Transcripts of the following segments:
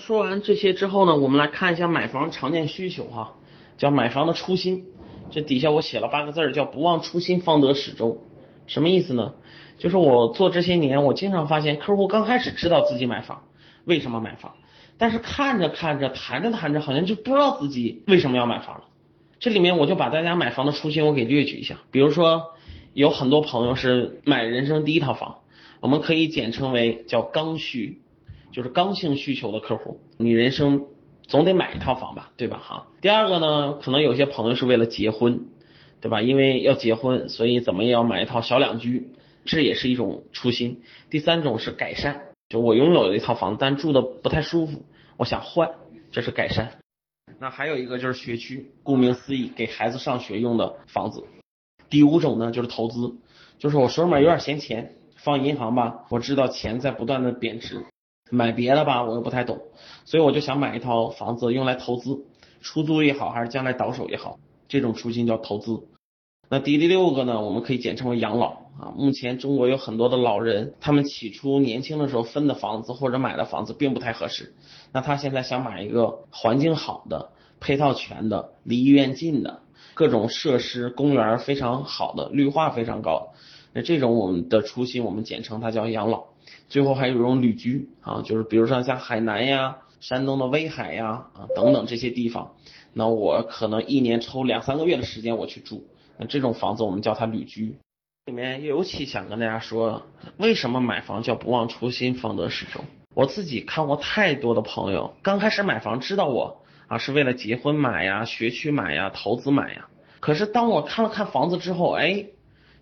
说完这些之后呢，我们来看一下买房常见需求哈，叫买房的初心。这底下我写了八个字儿，叫不忘初心方得始终。什么意思呢？就是我做这些年，我经常发现客户刚开始知道自己买房，为什么买房，但是看着看着，谈着谈着，好像就不知道自己为什么要买房了。这里面我就把大家买房的初心我给列举一下，比如说有很多朋友是买人生第一套房，我们可以简称为叫刚需。就是刚性需求的客户，你人生总得买一套房吧，对吧？哈。第二个呢，可能有些朋友是为了结婚，对吧？因为要结婚，所以怎么也要买一套小两居，这也是一种初心。第三种是改善，就我拥有了一套房，但住的不太舒服，我想换，这是改善。那还有一个就是学区，顾名思义，给孩子上学用的房子。第五种呢，就是投资，就是我手里面有点闲钱，放银行吧，我知道钱在不断的贬值。买别的吧，我又不太懂，所以我就想买一套房子用来投资，出租也好，还是将来倒手也好，这种初心叫投资。那第六个呢，我们可以简称为养老啊。目前中国有很多的老人，他们起初年轻的时候分的房子或者买的房子并不太合适，那他现在想买一个环境好的、配套全的、离医院近的、各种设施、公园非常好的、绿化非常高，那这种我们的初心，我们简称它叫养老。最后还有一种旅居啊，就是比如说像海南呀、山东的威海呀啊等等这些地方，那我可能一年抽两三个月的时间我去住，那这种房子我们叫它旅居。里面尤其想跟大家说，为什么买房叫不忘初心方得始终？我自己看过太多的朋友，刚开始买房知道我啊是为了结婚买呀、学区买呀、投资买呀，可是当我看了看房子之后，哎，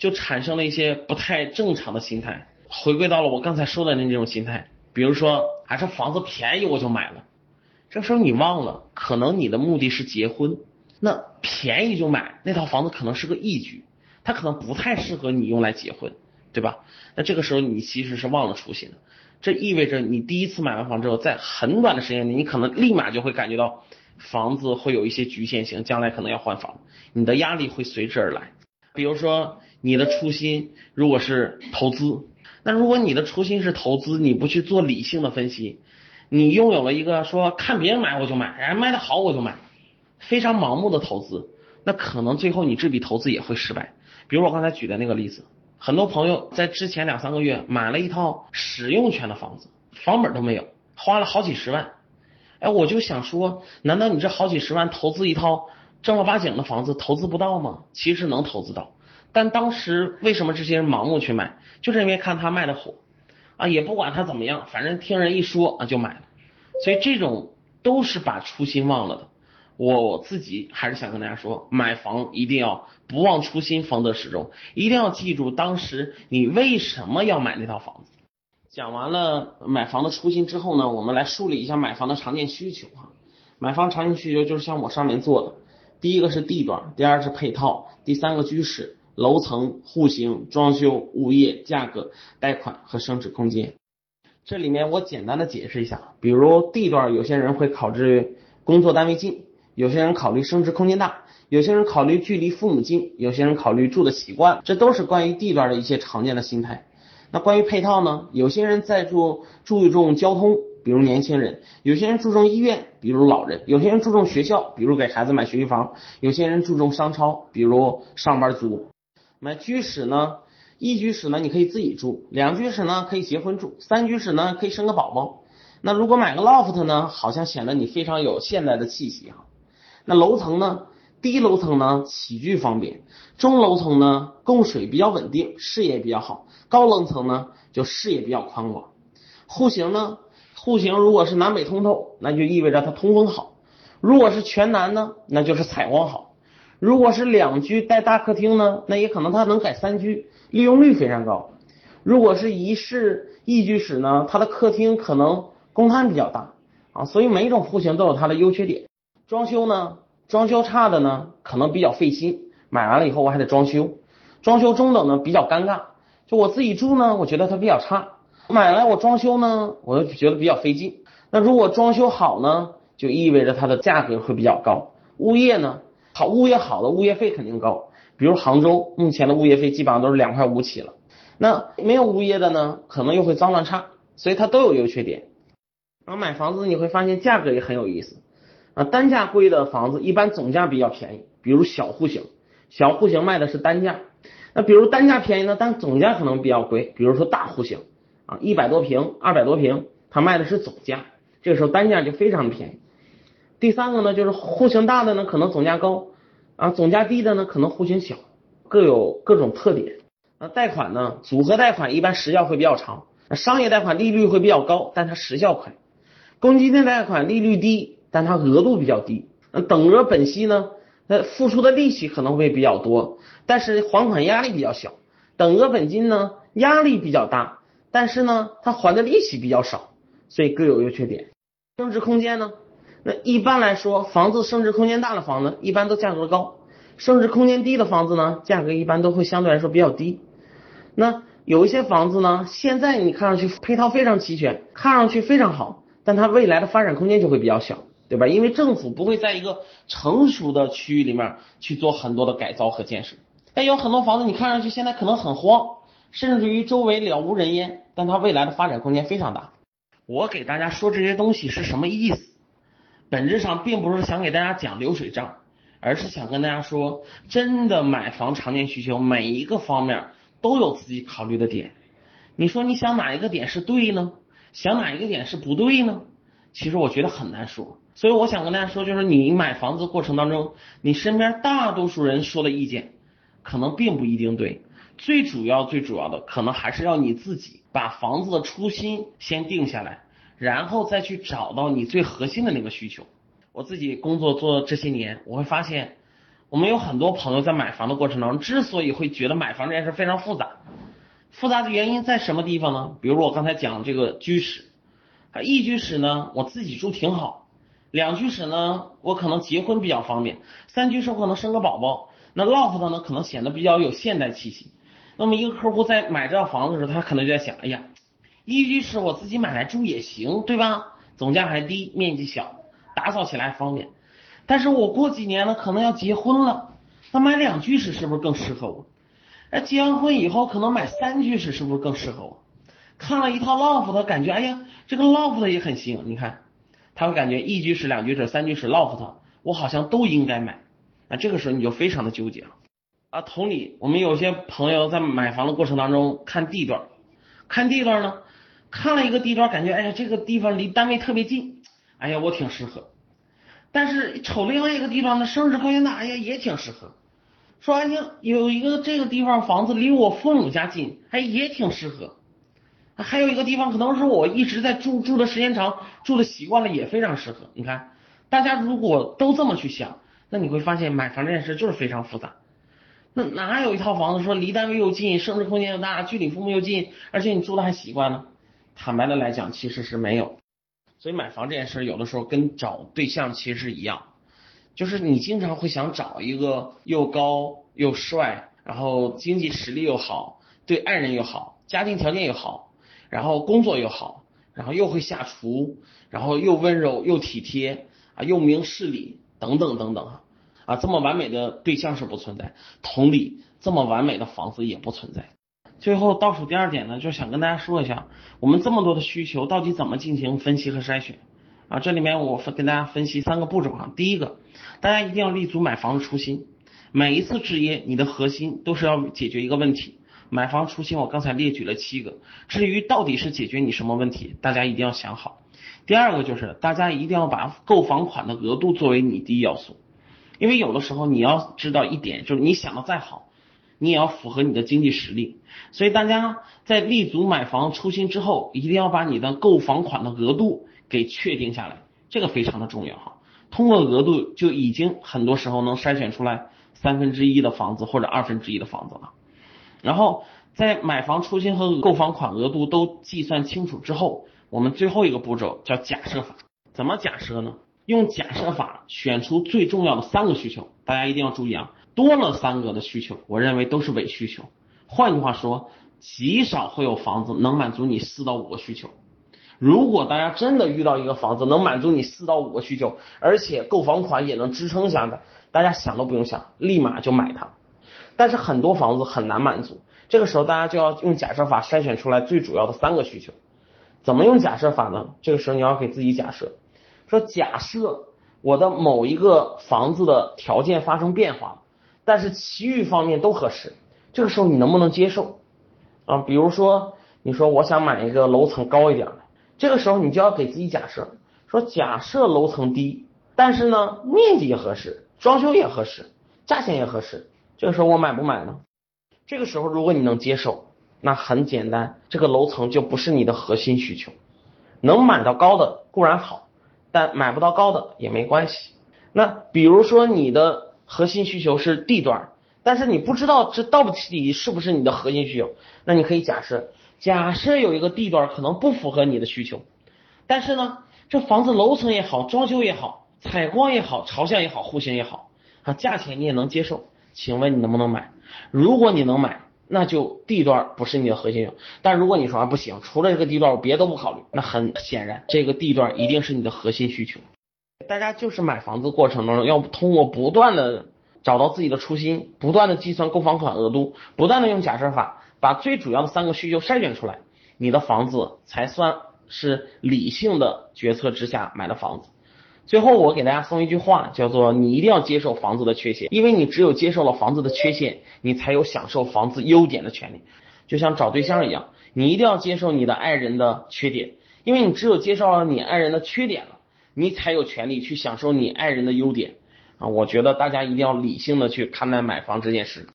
就产生了一些不太正常的心态。回归到了我刚才说的那种心态，比如说，还是房子便宜我就买了，这时候你忘了，可能你的目的是结婚，那便宜就买那套房子可能是个义举，它可能不太适合你用来结婚，对吧？那这个时候你其实是忘了初心的，这意味着你第一次买完房之后，在很短的时间内，你可能立马就会感觉到房子会有一些局限性，将来可能要换房，你的压力会随之而来。比如说你的初心如果是投资。那如果你的初心是投资，你不去做理性的分析，你拥有了一个说看别人买我就买，人家卖的好我就买，非常盲目的投资，那可能最后你这笔投资也会失败。比如我刚才举的那个例子，很多朋友在之前两三个月买了一套使用权的房子，房本都没有，花了好几十万。哎，我就想说，难道你这好几十万投资一套正儿八经的房子投资不到吗？其实能投资到。但当时为什么这些人盲目去买？就是因为看他卖的火啊，也不管他怎么样，反正听人一说啊就买了。所以这种都是把初心忘了的。我自己还是想跟大家说，买房一定要不忘初心，方得始终。一定要记住当时你为什么要买那套房子。讲完了买房的初心之后呢，我们来梳理一下买房的常见需求哈。买房常见需求就是像我上面做的，第一个是地段，第二是配套，第三个居室。楼层、户型、装修、物业、价格、贷款和升值空间。这里面我简单的解释一下，比如地段，有些人会考虑工作单位近，有些人考虑升值空间大，有些人考虑距离父母近，有些人考虑住的习惯，这都是关于地段的一些常见的心态。那关于配套呢？有些人在注注重交通，比如年轻人；有些人注重医院，比如老人；有些人注重学校，比如给孩子买学区房；有些人注重商超，比如上班族。买居室呢，一居室呢你可以自己住，两居室呢可以结婚住，三居室呢可以生个宝宝。那如果买个 loft 呢，好像显得你非常有现代的气息哈。那楼层呢，低楼层呢起居方便，中楼层呢供水比较稳定，视野比较好，高楼层呢就视野比较宽广。户型呢，户型如果是南北通透，那就意味着它通风好；如果是全南呢，那就是采光好。如果是两居带大客厅呢，那也可能它能改三居，利用率非常高。如果是一室一居室呢，它的客厅可能公摊比较大啊，所以每一种户型都有它的优缺点。装修呢，装修差的呢，可能比较费心，买完了以后我还得装修。装修中等呢，比较尴尬。就我自己住呢，我觉得它比较差，买来我装修呢，我就觉得比较费劲。那如果装修好呢，就意味着它的价格会比较高。物业呢？好物业好的物业费肯定高，比如杭州目前的物业费基本上都是两块五起了。那没有物业的呢，可能又会脏乱差，所以它都有优缺点。然后买房子你会发现价格也很有意思啊，单价贵的房子一般总价比较便宜，比如小户型，小户型卖的是单价。那比如单价便宜呢，但总价可能比较贵，比如说大户型啊，一百多平、二百多平，它卖的是总价，这个时候单价就非常便宜。第三个呢，就是户型大的呢，可能总价高啊，总价低的呢，可能户型小，各有各种特点。那贷款呢，组合贷款一般时效会比较长，商业贷款利率会比较高，但它时效快。公积金贷款利率低，但它额度比较低。那等额本息呢？那付出的利息可能会比较多，但是还款压力比较小。等额本金呢，压力比较大，但是呢，它还的利息比较少，所以各有优缺点。升值空间呢？那一般来说，房子升值空间大的房子一般都价格高，升值空间低的房子呢，价格一般都会相对来说比较低。那有一些房子呢，现在你看上去配套非常齐全，看上去非常好，但它未来的发展空间就会比较小。对吧？因为政府不会在一个成熟的区域里面去做很多的改造和建设。但有很多房子，你看上去现在可能很荒，甚至于周围了无人烟，但它未来的发展空间非常大。我给大家说这些东西是什么意思？本质上并不是想给大家讲流水账，而是想跟大家说，真的买房常见需求每一个方面都有自己考虑的点。你说你想哪一个点是对呢？想哪一个点是不对呢？其实我觉得很难说。所以我想跟大家说，就是你买房子过程当中，你身边大多数人说的意见，可能并不一定对。最主要、最主要的，可能还是要你自己把房子的初心先定下来，然后再去找到你最核心的那个需求。我自己工作做这些年，我会发现，我们有很多朋友在买房的过程当中，之所以会觉得买房这件事非常复杂，复杂的原因在什么地方呢？比如我刚才讲这个居室，啊，一居室呢，我自己住挺好。两居室呢，我可能结婚比较方便；三居室可能生个宝宝。那 loft 呢，可能显得比较有现代气息。那么一个客户在买这套房子的时候，他可能就在想：哎呀，一居室我自己买来住也行，对吧？总价还低，面积小，打扫起来方便。但是我过几年呢，可能要结婚了，那买两居室是不是更适合我？那，结完婚以后，可能买三居室是不是更适合我？看了一套 loft，感觉哎呀，这个 loft 也很行，你看。他会感觉一居室、两居室、三居室、loft，我好像都应该买，那这个时候你就非常的纠结了啊。同理，我们有些朋友在买房的过程当中看地段，看地段呢，看了一个地段，感觉哎呀这个地方离单位特别近，哎呀我挺适合。但是瞅另外一个地方呢，升值空间大，哎呀也挺适合。说哎呀有一个这个地方房子离我父母家近，哎也挺适合。还有一个地方，可能是我一直在住住的时间长，住的习惯了，也非常适合。你看，大家如果都这么去想，那你会发现买房这件事就是非常复杂。那哪有一套房子说离单位又近，升值空间又大，距离父母又近，而且你住的还习惯呢？坦白的来讲，其实是没有。所以买房这件事，有的时候跟找对象其实是一样，就是你经常会想找一个又高又帅，然后经济实力又好，对爱人又好，家庭条件又好。然后工作又好，然后又会下厨，然后又温柔又体贴啊，又明事理等等等等啊，这么完美的对象是不存在，同理，这么完美的房子也不存在。最后倒数第二点呢，就是想跟大家说一下，我们这么多的需求到底怎么进行分析和筛选啊？这里面我分跟大家分析三个步骤啊。第一个，大家一定要立足买房的初心，每一次置业，你的核心都是要解决一个问题。买房初心，我刚才列举了七个。至于到底是解决你什么问题，大家一定要想好。第二个就是，大家一定要把购房款的额度作为你第一要素，因为有的时候你要知道一点，就是你想的再好，你也要符合你的经济实力。所以大家在立足买房初心之后，一定要把你的购房款的额度给确定下来，这个非常的重要哈。通过额度就已经很多时候能筛选出来三分之一的房子或者二分之一的房子了。然后在买房初心和购房款额度都计算清楚之后，我们最后一个步骤叫假设法。怎么假设呢？用假设法选出最重要的三个需求，大家一定要注意啊，多了三个的需求，我认为都是伪需求。换句话说，极少会有房子能满足你四到五个需求。如果大家真的遇到一个房子能满足你四到五个需求，而且购房款也能支撑下的，大家想都不用想，立马就买它。但是很多房子很难满足，这个时候大家就要用假设法筛选出来最主要的三个需求。怎么用假设法呢？这个时候你要给自己假设，说假设我的某一个房子的条件发生变化，但是其余方面都合适，这个时候你能不能接受啊？比如说你说我想买一个楼层高一点的，这个时候你就要给自己假设，说假设楼层低，但是呢面积也合适，装修也合适，价钱也合适，这个时候我买不买呢？这个时候如果你能接受。那很简单，这个楼层就不是你的核心需求，能买到高的固然好，但买不到高的也没关系。那比如说你的核心需求是地段，但是你不知道这到底是不是你的核心需求，那你可以假设，假设有一个地段可能不符合你的需求，但是呢，这房子楼层也好，装修也好，采光也好，朝向也好，户型也好，啊，价钱你也能接受，请问你能不能买？如果你能买。那就地段不是你的核心需求，但如果你说不行，除了这个地段我别都不考虑，那很显然这个地段一定是你的核心需求。大家就是买房子过程当中要通过不断的找到自己的初心，不断的计算购房款额度，不断的用假设法把最主要的三个需求筛选出来，你的房子才算是理性的决策之下买的房子。最后，我给大家送一句话，叫做你一定要接受房子的缺陷，因为你只有接受了房子的缺陷，你才有享受房子优点的权利。就像找对象一样，你一定要接受你的爱人的缺点，因为你只有接受了你爱人的缺点了，你才有权利去享受你爱人的优点啊！我觉得大家一定要理性的去看待买房这件事。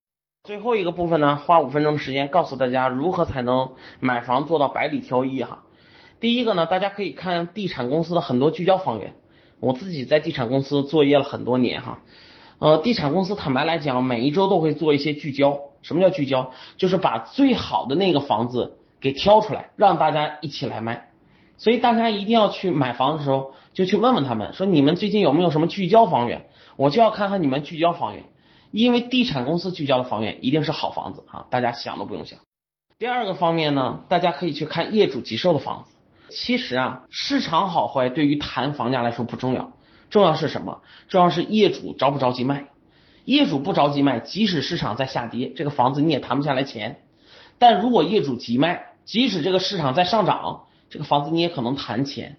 最后一个部分呢，花五分钟的时间告诉大家如何才能买房做到百里挑一哈。第一个呢，大家可以看地产公司的很多聚焦房源。我自己在地产公司作业了很多年哈，呃，地产公司坦白来讲，每一周都会做一些聚焦。什么叫聚焦？就是把最好的那个房子给挑出来，让大家一起来卖。所以大家一定要去买房的时候，就去问问他们，说你们最近有没有什么聚焦房源？我就要看看你们聚焦房源，因为地产公司聚焦的房源一定是好房子啊，大家想都不用想。第二个方面呢，大家可以去看业主急售的房子。其实啊，市场好坏对于谈房价来说不重要，重要是什么？重要是业主着不着急卖。业主不着急卖，即使市场在下跌，这个房子你也谈不下来钱。但如果业主急卖，即使这个市场在上涨，这个房子你也可能谈钱。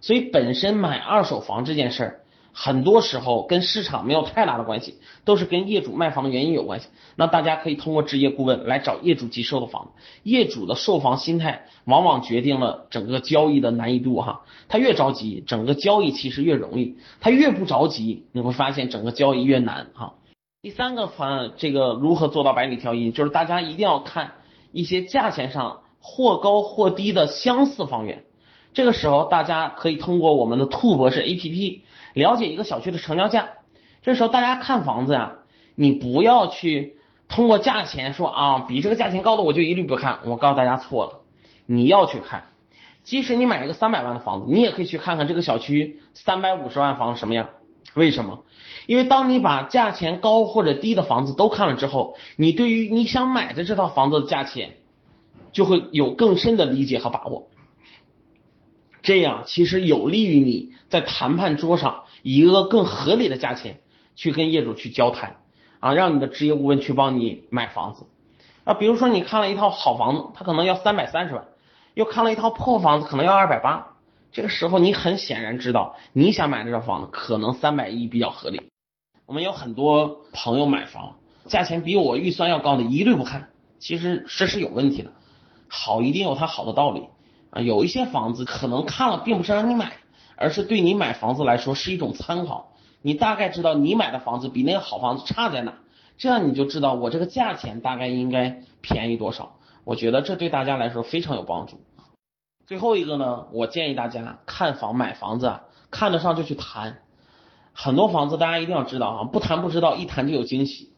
所以本身买二手房这件事儿。很多时候跟市场没有太大的关系，都是跟业主卖房的原因有关系。那大家可以通过置业顾问来找业主急售的房子，业主的售房心态往往决定了整个交易的难易度哈。他越着急，整个交易其实越容易；他越不着急，你会发现整个交易越难哈。第三个方这个如何做到百里挑一，就是大家一定要看一些价钱上或高或低的相似房源。这个时候大家可以通过我们的兔博士 A P P。了解一个小区的成交价，这时候大家看房子呀，你不要去通过价钱说啊，比这个价钱高的我就一律不看。我告诉大家错了，你要去看，即使你买一个三百万的房子，你也可以去看看这个小区三百五十万房什么样。为什么？因为当你把价钱高或者低的房子都看了之后，你对于你想买的这套房子的价钱就会有更深的理解和把握。这样其实有利于你在谈判桌上。以一个更合理的价钱去跟业主去交谈啊，让你的职业顾问去帮你买房子啊。比如说你看了一套好房子，他可能要三百三十万，又看了一套破房子，可能要二百八。这个时候你很显然知道，你想买这套房子可能三百一比较合理。我们有很多朋友买房，价钱比我预算要高的一律不看，其实这是有问题的。好一定有它好的道理啊，有一些房子可能看了并不是让你买。而是对你买房子来说是一种参考，你大概知道你买的房子比那个好房子差在哪，这样你就知道我这个价钱大概应该便宜多少。我觉得这对大家来说非常有帮助。最后一个呢，我建议大家看房买房子，看得上就去谈。很多房子大家一定要知道啊，不谈不知道，一谈就有惊喜。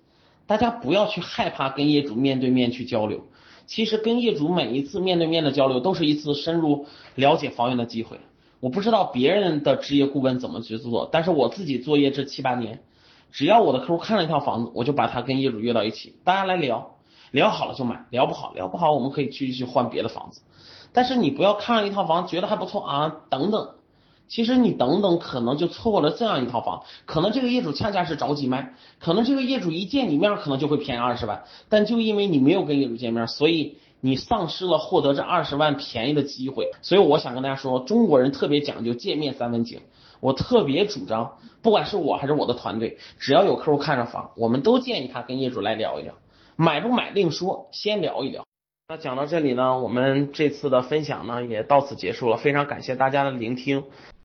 大家不要去害怕跟业主面对面去交流，其实跟业主每一次面对面的交流都是一次深入了解房源的机会。我不知道别人的职业顾问怎么去做，但是我自己作业这七八年，只要我的客户看了一套房子，我就把他跟业主约到一起，大家来聊，聊好了就买，聊不好聊不好，我们可以继续换别的房子。但是你不要看了一套房觉得还不错啊，等等，其实你等等可能就错过了这样一套房，可能这个业主恰恰是着急卖，可能这个业主一见你面可能就会便宜二十万，但就因为你没有跟业主见面，所以你丧失了获得这二十万便宜的机会。所以我想跟大家说，中国人特别讲究见面三分情，我特别主张，不管是我还是我的团队，只要有客户看上房，我们都建议他跟业主来聊一聊，买不买另说，先聊一聊。那讲到这里呢，我们这次的分享呢也到此结束了，非常感谢大家的聆听。